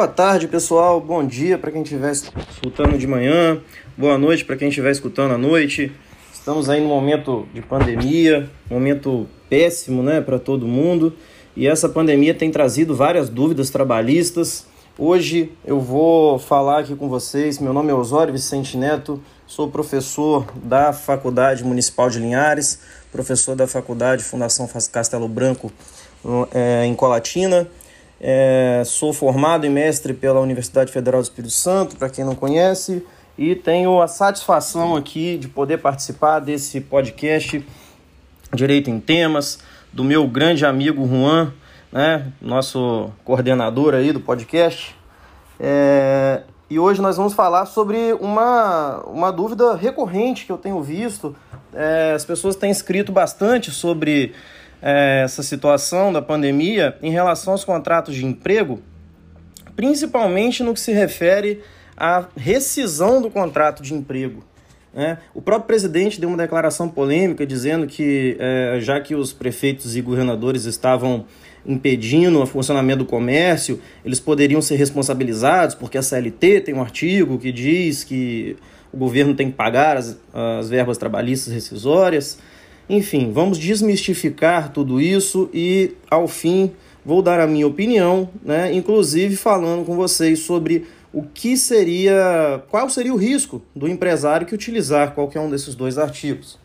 Boa tarde, pessoal. Bom dia para quem estiver escutando de manhã. Boa noite para quem estiver escutando à noite. Estamos aí no momento de pandemia, momento péssimo, né, para todo mundo. E essa pandemia tem trazido várias dúvidas trabalhistas. Hoje eu vou falar aqui com vocês. Meu nome é Osório Vicente Neto, sou professor da Faculdade Municipal de Linhares, professor da Faculdade Fundação Castelo Branco é, em Colatina é, sou formado em mestre pela Universidade Federal do Espírito Santo, para quem não conhece, e tenho a satisfação aqui de poder participar desse podcast Direito em Temas, do meu grande amigo Juan, né, nosso coordenador aí do podcast. É, e hoje nós vamos falar sobre uma, uma dúvida recorrente que eu tenho visto. É, as pessoas têm escrito bastante sobre é, essa situação da pandemia em relação aos contratos de emprego, principalmente no que se refere à rescisão do contrato de emprego. Né? O próprio presidente deu uma declaração polêmica dizendo que, é, já que os prefeitos e governadores estavam impedindo o funcionamento do comércio, eles poderiam ser responsabilizados, porque a CLT tem um artigo que diz que o governo tem que pagar as, as verbas trabalhistas rescisórias. Enfim, vamos desmistificar tudo isso e, ao fim, vou dar a minha opinião, né? inclusive falando com vocês sobre o que seria, qual seria o risco do empresário que utilizar qualquer um desses dois artigos.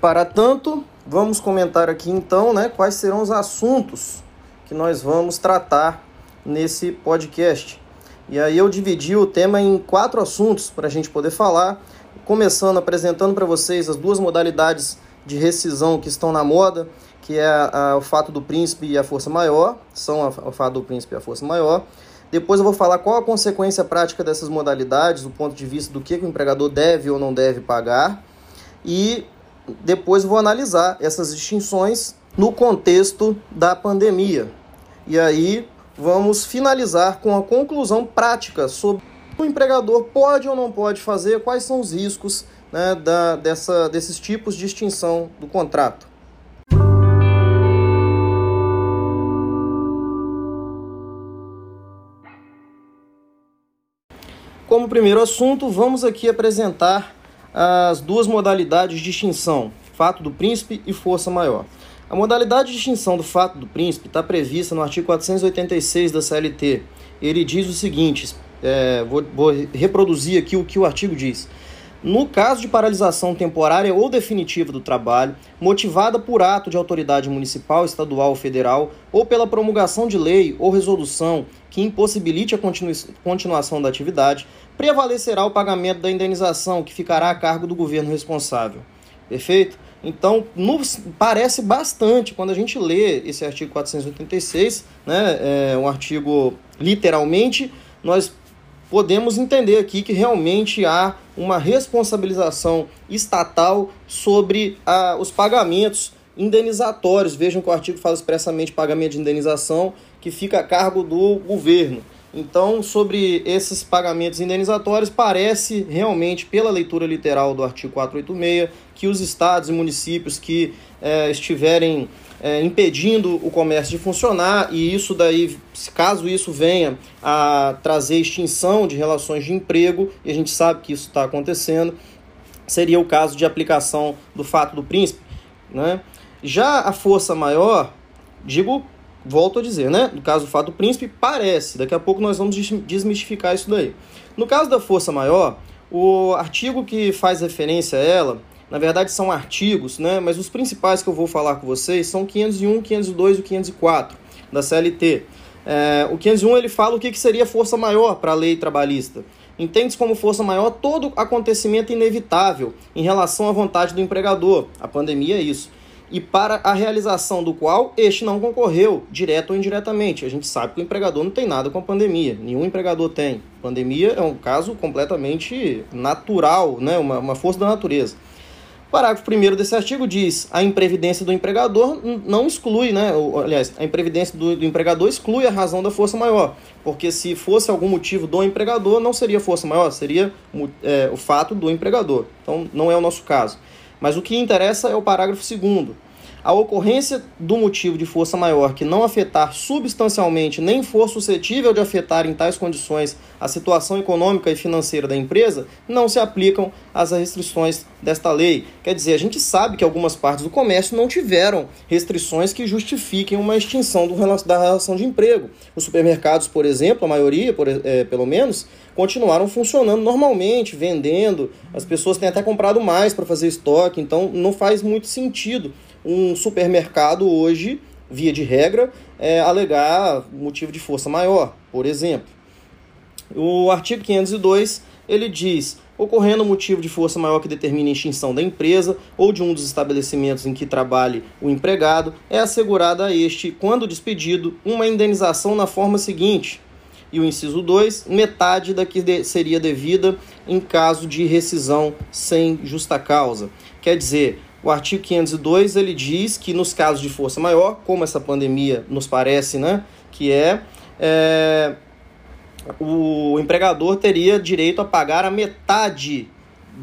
Para tanto, vamos comentar aqui então né, quais serão os assuntos que nós vamos tratar nesse podcast. E aí eu dividi o tema em quatro assuntos para a gente poder falar, começando apresentando para vocês as duas modalidades de rescisão que estão na moda, que é a, o fato do príncipe e a força maior, são a, o fato do príncipe e a força maior. Depois eu vou falar qual a consequência prática dessas modalidades, do ponto de vista do que, que o empregador deve ou não deve pagar. E depois vou analisar essas distinções no contexto da pandemia. E aí vamos finalizar com a conclusão prática sobre o empregador pode ou não pode fazer, quais são os riscos né, da, dessa, desses tipos de extinção do contrato. Como primeiro assunto, vamos aqui apresentar as duas modalidades de extinção, fato do príncipe e força maior. A modalidade de extinção do fato do príncipe está prevista no artigo 486 da CLT. Ele diz o seguinte: é, vou, vou reproduzir aqui o que o artigo diz no caso de paralisação temporária ou definitiva do trabalho, motivada por ato de autoridade municipal, estadual ou federal, ou pela promulgação de lei ou resolução que impossibilite a continuação da atividade, prevalecerá o pagamento da indenização, que ficará a cargo do governo responsável. Perfeito? Então, nos parece bastante quando a gente lê esse artigo 486, né, é um artigo literalmente, nós podemos entender aqui que realmente há uma responsabilização estatal sobre ah, os pagamentos indenizatórios. Vejam que o artigo fala expressamente pagamento de indenização que fica a cargo do governo. Então, sobre esses pagamentos indenizatórios, parece realmente, pela leitura literal do artigo 486, que os estados e municípios que eh, estiverem é, impedindo o comércio de funcionar e isso daí, caso isso venha a trazer extinção de relações de emprego, e a gente sabe que isso está acontecendo, seria o caso de aplicação do fato do príncipe. Né? Já a força maior, digo, volto a dizer, né? No caso do fato do príncipe, parece. Daqui a pouco nós vamos desmistificar isso daí. No caso da força maior, o artigo que faz referência a ela na verdade são artigos, né? mas os principais que eu vou falar com vocês são 501, 502 e 504 da CLT. É, o 501 ele fala o que, que seria força maior para a lei trabalhista. Entende-se como força maior todo acontecimento inevitável em relação à vontade do empregador. A pandemia é isso. E para a realização do qual este não concorreu, direto ou indiretamente. A gente sabe que o empregador não tem nada com a pandemia. Nenhum empregador tem. Pandemia é um caso completamente natural, né? uma, uma força da natureza. Parágrafo 1 desse artigo diz: a imprevidência do empregador não exclui, né? aliás, a imprevidência do, do, empregador exclui a razão da força maior, porque se fosse algum motivo do empregador, não seria força maior, seria é, o fato do empregador. Então, não é o nosso caso. Mas o que interessa é o parágrafo 2. A ocorrência do motivo de força maior que não afetar substancialmente nem for suscetível de afetar em tais condições a situação econômica e financeira da empresa, não se aplicam as restrições desta lei. Quer dizer, a gente sabe que algumas partes do comércio não tiveram restrições que justifiquem uma extinção do, da relação de emprego. Os supermercados, por exemplo, a maioria, por, é, pelo menos, continuaram funcionando normalmente, vendendo. As pessoas têm até comprado mais para fazer estoque, então não faz muito sentido um supermercado hoje, via de regra, é, alegar motivo de força maior, por exemplo. O artigo 502 ele diz: ocorrendo motivo de força maior que determine a extinção da empresa ou de um dos estabelecimentos em que trabalhe o empregado, é assegurada a este, quando despedido, uma indenização na forma seguinte. E o inciso 2, metade da que seria devida em caso de rescisão sem justa causa. Quer dizer, o artigo 502 ele diz que nos casos de força maior, como essa pandemia nos parece, né, que é, é o empregador teria direito a pagar a metade,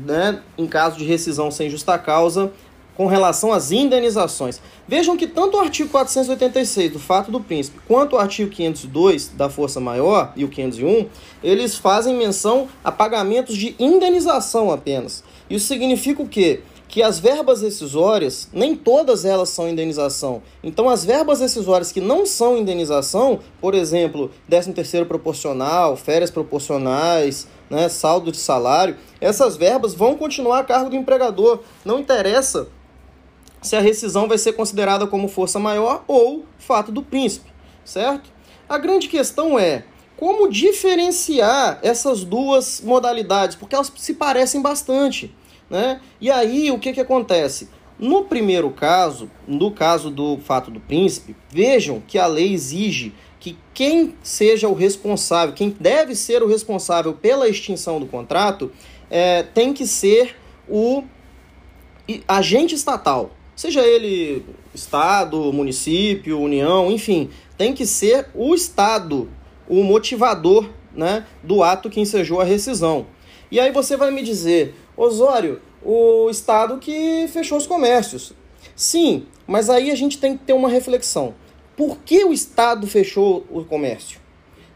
né, em caso de rescisão sem justa causa, com relação às indenizações. Vejam que tanto o artigo 486 do Fato do Príncipe quanto o artigo 502 da Força Maior e o 501, eles fazem menção a pagamentos de indenização apenas. Isso significa o quê? Que as verbas rescisórias, nem todas elas são indenização. Então, as verbas rescisórias que não são indenização, por exemplo, 13º proporcional, férias proporcionais, né, saldo de salário, essas verbas vão continuar a cargo do empregador. Não interessa se a rescisão vai ser considerada como força maior ou fato do príncipe, certo? A grande questão é como diferenciar essas duas modalidades, porque elas se parecem bastante. Né? E aí o que, que acontece? No primeiro caso, no caso do fato do príncipe, vejam que a lei exige que quem seja o responsável, quem deve ser o responsável pela extinção do contrato, é, tem que ser o agente estatal. Seja ele Estado, município, União, enfim, tem que ser o Estado o motivador né, do ato que ensejou a rescisão. E aí você vai me dizer, Osório, o Estado que fechou os comércios. Sim, mas aí a gente tem que ter uma reflexão. Por que o Estado fechou o comércio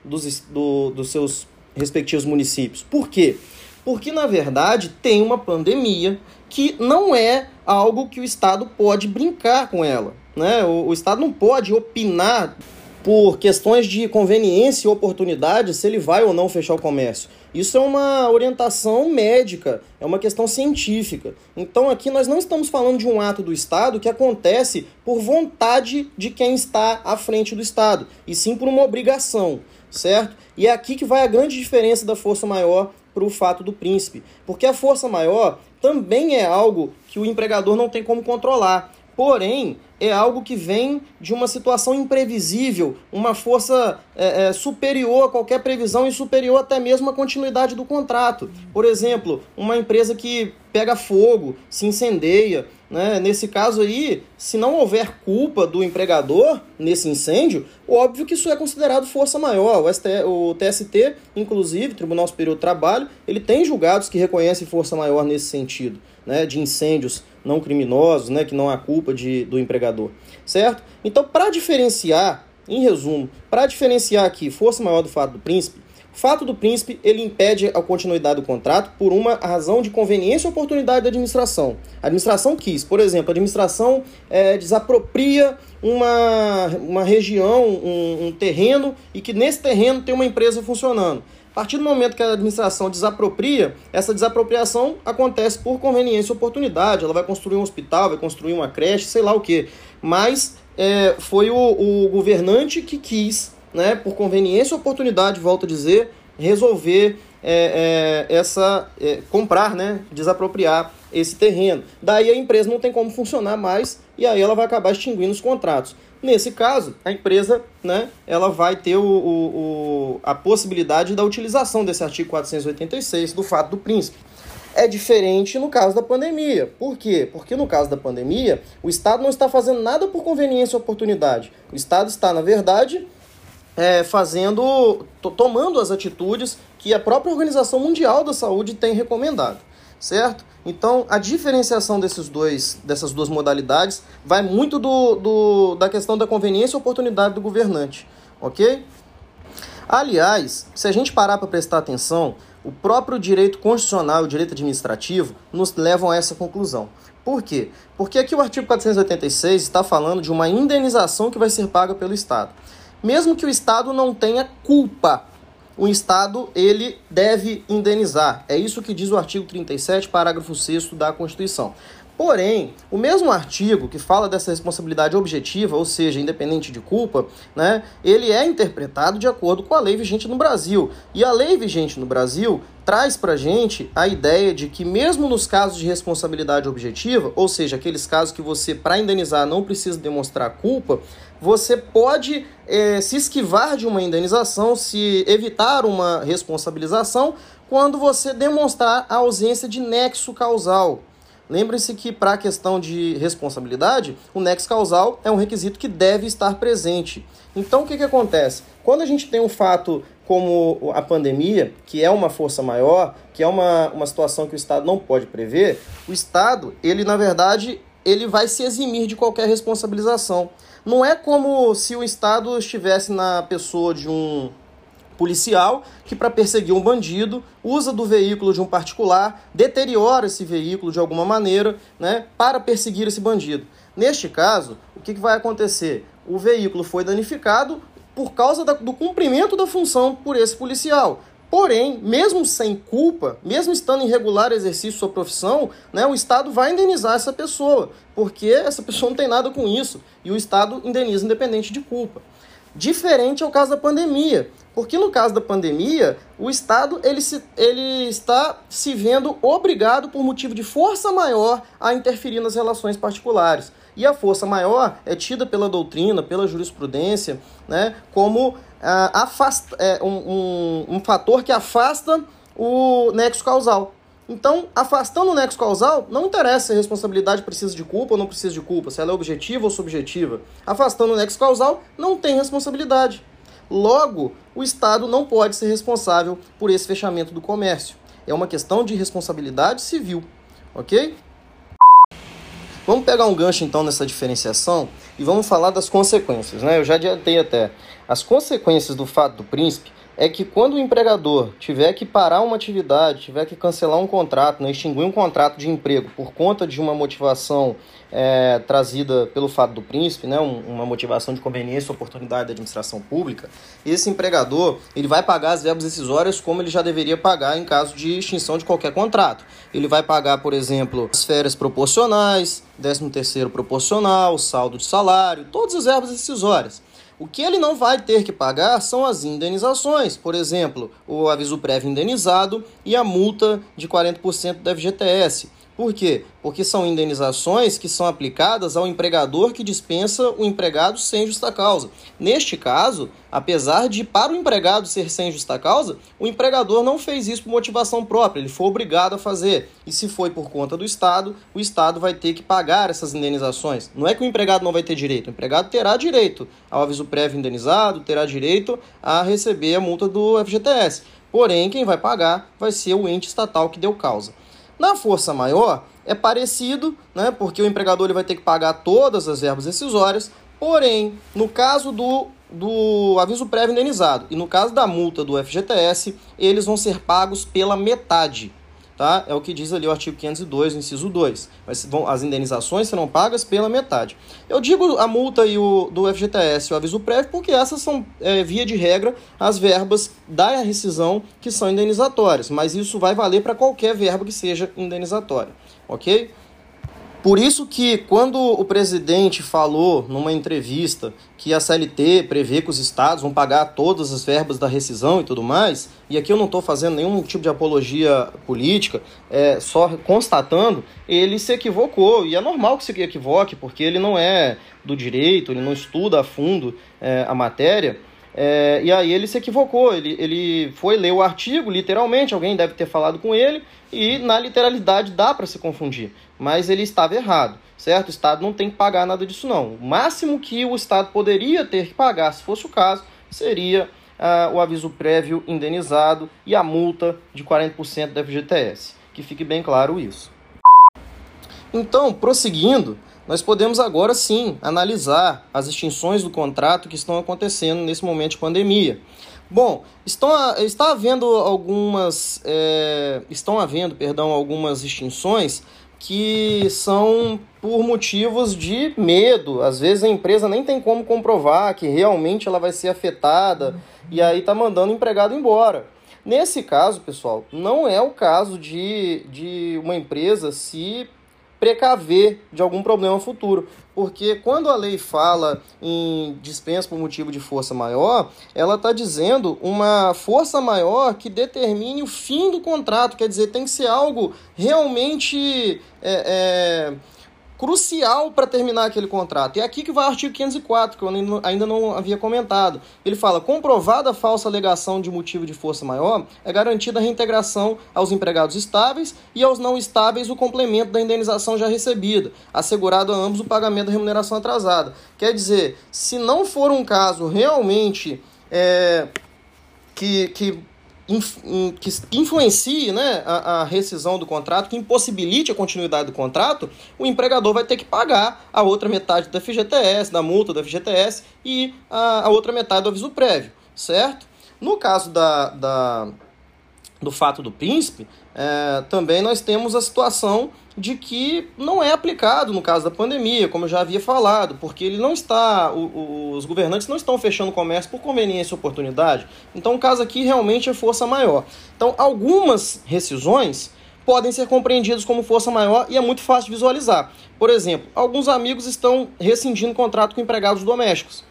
dos, do, dos seus respectivos municípios? Por quê? Porque, na verdade, tem uma pandemia que não é algo que o Estado pode brincar com ela. Né? O, o Estado não pode opinar por questões de conveniência e oportunidade se ele vai ou não fechar o comércio. Isso é uma orientação médica, é uma questão científica. Então aqui nós não estamos falando de um ato do Estado que acontece por vontade de quem está à frente do Estado, e sim por uma obrigação, certo? E é aqui que vai a grande diferença da força maior para o fato do príncipe, porque a força maior também é algo que o empregador não tem como controlar. Porém, é algo que vem de uma situação imprevisível, uma força é, é, superior a qualquer previsão e superior até mesmo à continuidade do contrato. Por exemplo, uma empresa que pega fogo, se incendeia. Né? Nesse caso aí, se não houver culpa do empregador nesse incêndio, óbvio que isso é considerado força maior. O, ST, o TST, inclusive, Tribunal Superior do Trabalho, ele tem julgados que reconhecem força maior nesse sentido, né? de incêndios não criminosos, né, que não há culpa de, do empregador, certo? Então, para diferenciar, em resumo, para diferenciar aqui força maior do fato do príncipe, o fato do príncipe ele impede a continuidade do contrato por uma razão de conveniência e oportunidade da administração. A administração quis, por exemplo, a administração é, desapropria uma, uma região, um, um terreno, e que nesse terreno tem uma empresa funcionando. A partir do momento que a administração desapropria, essa desapropriação acontece por conveniência e oportunidade. Ela vai construir um hospital, vai construir uma creche, sei lá o que. Mas é, foi o, o governante que quis, né, por conveniência e oportunidade, volto a dizer, resolver é, é, essa é, comprar, né, desapropriar esse terreno. Daí a empresa não tem como funcionar mais e aí ela vai acabar extinguindo os contratos. Nesse caso, a empresa né, ela vai ter o, o, o, a possibilidade da utilização desse artigo 486 do fato do príncipe. É diferente no caso da pandemia. Por quê? Porque no caso da pandemia, o Estado não está fazendo nada por conveniência ou oportunidade. O Estado está, na verdade, é, fazendo, tomando as atitudes que a própria Organização Mundial da Saúde tem recomendado certo? Então, a diferenciação desses dois, dessas duas modalidades vai muito do, do, da questão da conveniência e oportunidade do governante, ok? Aliás, se a gente parar para prestar atenção, o próprio direito constitucional e o direito administrativo nos levam a essa conclusão. Por quê? Porque aqui o artigo 486 está falando de uma indenização que vai ser paga pelo Estado. Mesmo que o Estado não tenha culpa, o Estado ele deve indenizar. É isso que diz o artigo 37, parágrafo 6 da Constituição. Porém, o mesmo artigo que fala dessa responsabilidade objetiva, ou seja, independente de culpa, né, ele é interpretado de acordo com a lei vigente no Brasil. E a lei vigente no Brasil traz para gente a ideia de que mesmo nos casos de responsabilidade objetiva, ou seja, aqueles casos que você, para indenizar, não precisa demonstrar culpa, você pode é, se esquivar de uma indenização, se evitar uma responsabilização, quando você demonstrar a ausência de nexo causal. Lembre-se que, para a questão de responsabilidade, o nexo causal é um requisito que deve estar presente. Então, o que, que acontece? Quando a gente tem um fato como a pandemia, que é uma força maior, que é uma, uma situação que o Estado não pode prever, o Estado, ele, na verdade, ele vai se eximir de qualquer responsabilização. Não é como se o Estado estivesse na pessoa de um policial que, para perseguir um bandido, usa do veículo de um particular, deteriora esse veículo de alguma maneira né, para perseguir esse bandido. Neste caso, o que, que vai acontecer? O veículo foi danificado por causa da, do cumprimento da função por esse policial. Porém, mesmo sem culpa, mesmo estando em regular exercício de sua profissão, né, o Estado vai indenizar essa pessoa, porque essa pessoa não tem nada com isso, e o Estado indeniza independente de culpa. Diferente é o caso da pandemia. Porque no caso da pandemia, o Estado ele, se, ele está se vendo obrigado, por motivo de força maior, a interferir nas relações particulares. E a força maior é tida pela doutrina, pela jurisprudência, né, como afasta, é, um, um, um fator que afasta o nexo causal. Então, afastando o nexo causal, não interessa se a responsabilidade precisa de culpa ou não precisa de culpa, se ela é objetiva ou subjetiva. Afastando o nexo causal, não tem responsabilidade. Logo, o Estado não pode ser responsável por esse fechamento do comércio. É uma questão de responsabilidade civil, ok? Vamos pegar um gancho então nessa diferenciação e vamos falar das consequências, né? Eu já adiantei até. As consequências do fato do príncipe é que quando o empregador tiver que parar uma atividade, tiver que cancelar um contrato, né, extinguir um contrato de emprego por conta de uma motivação é, trazida pelo fato do príncipe, né, uma motivação de conveniência oportunidade da administração pública, esse empregador ele vai pagar as verbas decisórias como ele já deveria pagar em caso de extinção de qualquer contrato. Ele vai pagar, por exemplo, as férias proporcionais, 13 terceiro proporcional, saldo de salário, todas as verbas decisórias. O que ele não vai ter que pagar são as indenizações, por exemplo, o aviso prévio indenizado e a multa de 40% da FGTS. Por quê? Porque são indenizações que são aplicadas ao empregador que dispensa o empregado sem justa causa. Neste caso, apesar de para o empregado ser sem justa causa, o empregador não fez isso por motivação própria, ele foi obrigado a fazer. E se foi por conta do Estado, o Estado vai ter que pagar essas indenizações. Não é que o empregado não vai ter direito, o empregado terá direito ao aviso prévio indenizado, terá direito a receber a multa do FGTS. Porém, quem vai pagar vai ser o ente estatal que deu causa. Na força maior, é parecido, né, porque o empregador ele vai ter que pagar todas as verbas decisórias, porém, no caso do, do aviso prévio indenizado e no caso da multa do FGTS, eles vão ser pagos pela metade tá? É o que diz ali o artigo 502, inciso 2. Mas vão, as indenizações serão pagas pela metade. Eu digo a multa e o, do FGTS o aviso prévio porque essas são, é, via de regra, as verbas da rescisão que são indenizatórias, mas isso vai valer para qualquer verba que seja indenizatória, ok? Por isso que quando o presidente falou numa entrevista que a CLT prevê que os estados vão pagar todas as verbas da rescisão e tudo mais, e aqui eu não estou fazendo nenhum tipo de apologia política, é, só constatando, ele se equivocou, e é normal que se equivoque, porque ele não é do direito, ele não estuda a fundo é, a matéria, é, e aí ele se equivocou, ele, ele foi ler o artigo, literalmente, alguém deve ter falado com ele, e na literalidade dá para se confundir, mas ele estava errado, certo? O Estado não tem que pagar nada disso não. O máximo que o Estado poderia ter que pagar, se fosse o caso, seria uh, o aviso prévio indenizado e a multa de 40% da FGTS. Que fique bem claro isso. Então, prosseguindo, nós podemos agora sim analisar as extinções do contrato que estão acontecendo nesse momento de pandemia. Bom, estão, está havendo algumas é, estão havendo, perdão, algumas extinções que são por motivos de medo. Às vezes a empresa nem tem como comprovar que realmente ela vai ser afetada e aí está mandando o empregado embora. Nesse caso, pessoal, não é o caso de, de uma empresa se precaver de algum problema futuro. Porque quando a lei fala em dispensa por motivo de força maior, ela está dizendo uma força maior que determine o fim do contrato. Quer dizer, tem que ser algo realmente. É, é, crucial para terminar aquele contrato. E é aqui que vai o artigo 504, que eu ainda não havia comentado. Ele fala: comprovada a falsa alegação de motivo de força maior, é garantida a reintegração aos empregados estáveis e aos não estáveis o complemento da indenização já recebida, assegurado a ambos o pagamento da remuneração atrasada. Quer dizer, se não for um caso realmente é, que, que que influencie né, a, a, rescisão do contrato, que impossibilite a continuidade do contrato, o empregador vai ter que pagar a outra metade da FGTS, da multa da FGTS e a, a outra metade do aviso prévio, certo? No caso da, da, do fato do príncipe, é, também nós temos a situação de que não é aplicado no caso da pandemia, como eu já havia falado, porque ele não está, os governantes não estão fechando o comércio por conveniência e oportunidade. Então o caso aqui realmente é força maior. Então algumas rescisões podem ser compreendidas como força maior e é muito fácil visualizar. Por exemplo, alguns amigos estão rescindindo contrato com empregados domésticos.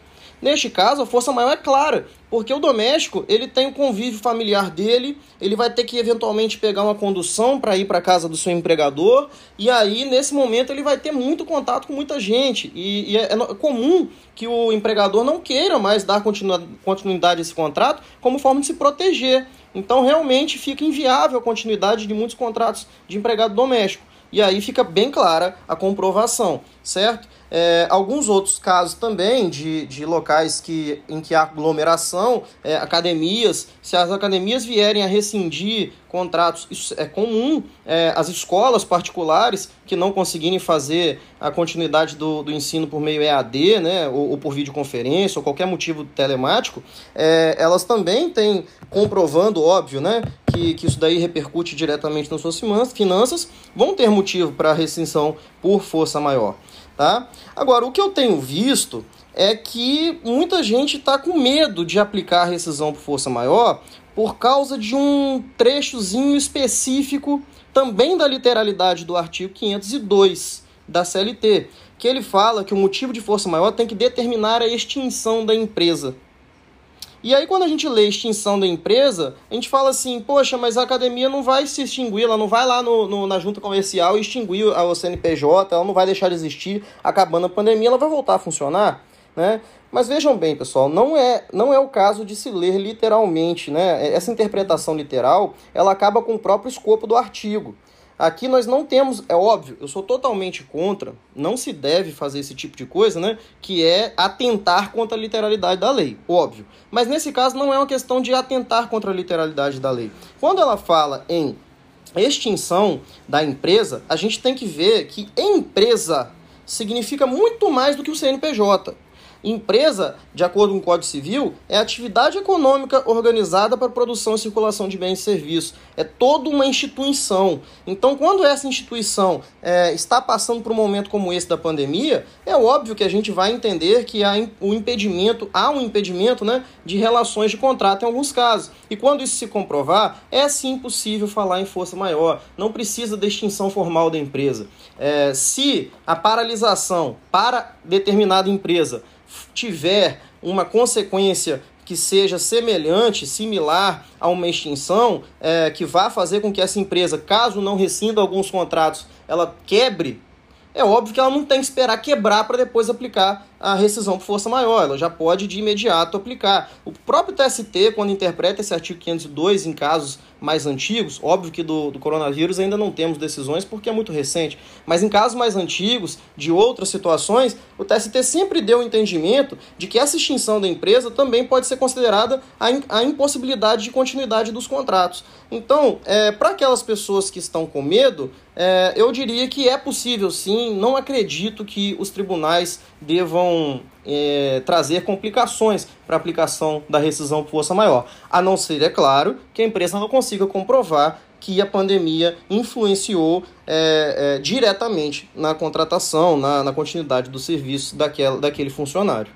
Neste caso, a força maior é clara, porque o doméstico ele tem o convívio familiar dele, ele vai ter que eventualmente pegar uma condução para ir para casa do seu empregador, e aí nesse momento ele vai ter muito contato com muita gente. E, e é, é, comum que o empregador não queira mais dar continuidade a esse contrato como forma de se proteger. Então realmente fica inviável a continuidade de muitos contratos de empregado doméstico. E aí fica bem clara a comprovação, certo? É, alguns outros casos também de, de locais que, em que há aglomeração, é, academias, se as academias vierem a rescindir contratos, isso é comum. É, as escolas particulares que não conseguirem fazer a continuidade do, do ensino por meio EAD, né, ou, ou por videoconferência, ou qualquer motivo telemático, é, elas também têm, comprovando, óbvio, né, que, que isso daí repercute diretamente nas suas finanças, vão ter motivo para rescisão por força maior. Tá? Agora, o que eu tenho visto é que muita gente está com medo de aplicar a rescisão por força maior por causa de um trechozinho específico também da literalidade do artigo 502 da CLT, que ele fala que o motivo de força maior tem que determinar a extinção da empresa. E aí, quando a gente lê extinção da empresa, a gente fala assim, poxa, mas a academia não vai se extinguir, ela não vai lá no, no, na junta comercial extinguir a CNPJ, ela não vai deixar de existir, acabando a pandemia, ela vai voltar a funcionar, né? Mas vejam bem, pessoal, não é, não é o caso de se ler literalmente, né? Essa interpretação literal, ela acaba com o próprio escopo do artigo. Aqui nós não temos, é óbvio, eu sou totalmente contra, não se deve fazer esse tipo de coisa, né? Que é atentar contra a literalidade da lei, óbvio. Mas nesse caso não é uma questão de atentar contra a literalidade da lei. Quando ela fala em extinção da empresa, a gente tem que ver que empresa significa muito mais do que o CNPJ. Empresa, de acordo com o Código Civil, é atividade econômica organizada para produção e circulação de bens e serviços. É toda uma instituição. Então, quando essa instituição é, está passando por um momento como esse da pandemia, é óbvio que a gente vai entender que há um impedimento, há um impedimento né, de relações de contrato em alguns casos. E quando isso se comprovar, é sim possível falar em força maior. Não precisa da extinção formal da empresa. É, se a paralisação para determinada empresa tiver uma consequência que seja semelhante, similar a uma extinção, é, que vá fazer com que essa empresa, caso não rescinda alguns contratos, ela quebre, é óbvio que ela não tem que esperar quebrar para depois aplicar a, rescisão por força maior, ela já pode de imediato aplicar. O próprio TST, quando interpreta esse artigo 502 em casos mais antigos, óbvio que do, do coronavírus ainda não temos decisões porque é muito recente, mas em casos mais antigos, de outras situações, o TST sempre deu o entendimento de que essa extinção da empresa também pode ser considerada a, a impossibilidade de continuidade dos contratos. Então, é, para aquelas pessoas que estão com medo, é, eu diria que é possível sim, não acredito que os tribunais devam é, trazer complicações para a aplicação da rescisão por força maior, a não ser, é claro, que a empresa não consiga comprovar que a pandemia influenciou é, é, diretamente na contratação, na, na continuidade do serviço daquela, daquele funcionário.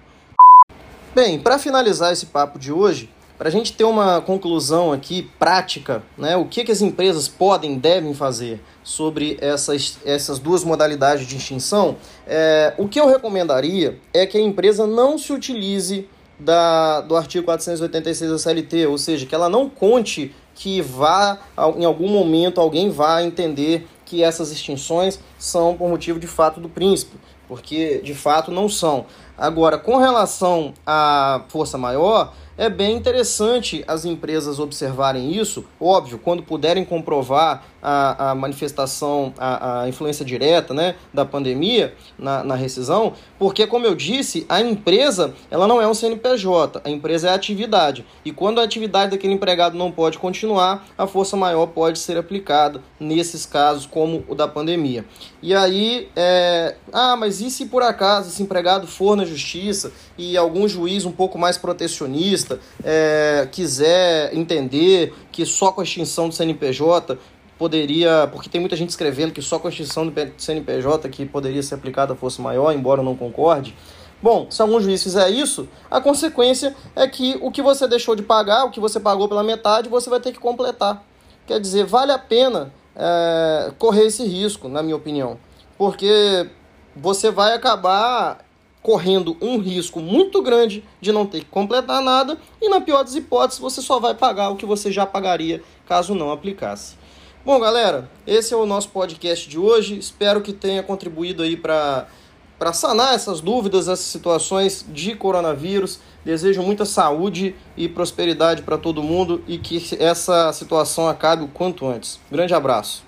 Bem, para finalizar esse papo de hoje, para a gente ter uma conclusão aqui prática, né, o que, que as empresas podem, devem fazer sobre essas, essas duas modalidades de extinção, é, o que eu recomendaria é que a empresa não se utilize da, do artigo 486 da CLT, ou seja, que ela não conte que vá, em algum momento, alguém vá entender que essas extinções são por motivo de fato do príncipe, porque de fato não são. Agora, com relação à força maior, é bem interessante as empresas observarem isso, óbvio, quando puderem comprovar a, a manifestação, a, a, influência direta né, da pandemia na, na rescisão, porque, como eu disse, a empresa ela não é um CNPJ, a empresa é a atividade. E quando a atividade daquele empregado não pode continuar, a força maior pode ser aplicada nesses casos, como o da pandemia. E aí, é... ah, mas e se por acaso esse empregado for na justiça e algum juiz um pouco mais protecionista é, quiser entender que só com a extinção do CNPJ poderia, porque tem muita gente escrevendo que só com a extinção do CNPJ que poderia ser aplicada força maior, embora eu não concorde. Bom, se algum juiz fizer isso, a consequência é que o que você deixou de pagar, o que você pagou pela metade, você vai ter que completar. Quer dizer, vale a pena é, correr esse risco, na minha opinião, porque você vai acabar correndo um risco muito grande de não ter que completar nada e, na pior das hipóteses, você só vai pagar o que você já pagaria caso não aplicasse. Bom, galera, esse é o nosso podcast de hoje. Espero que tenha contribuído aí para para sanar essas dúvidas, essas situações de coronavírus. Desejo muita saúde e prosperidade para todo mundo e que essa situação acabe o quanto antes. Grande abraço.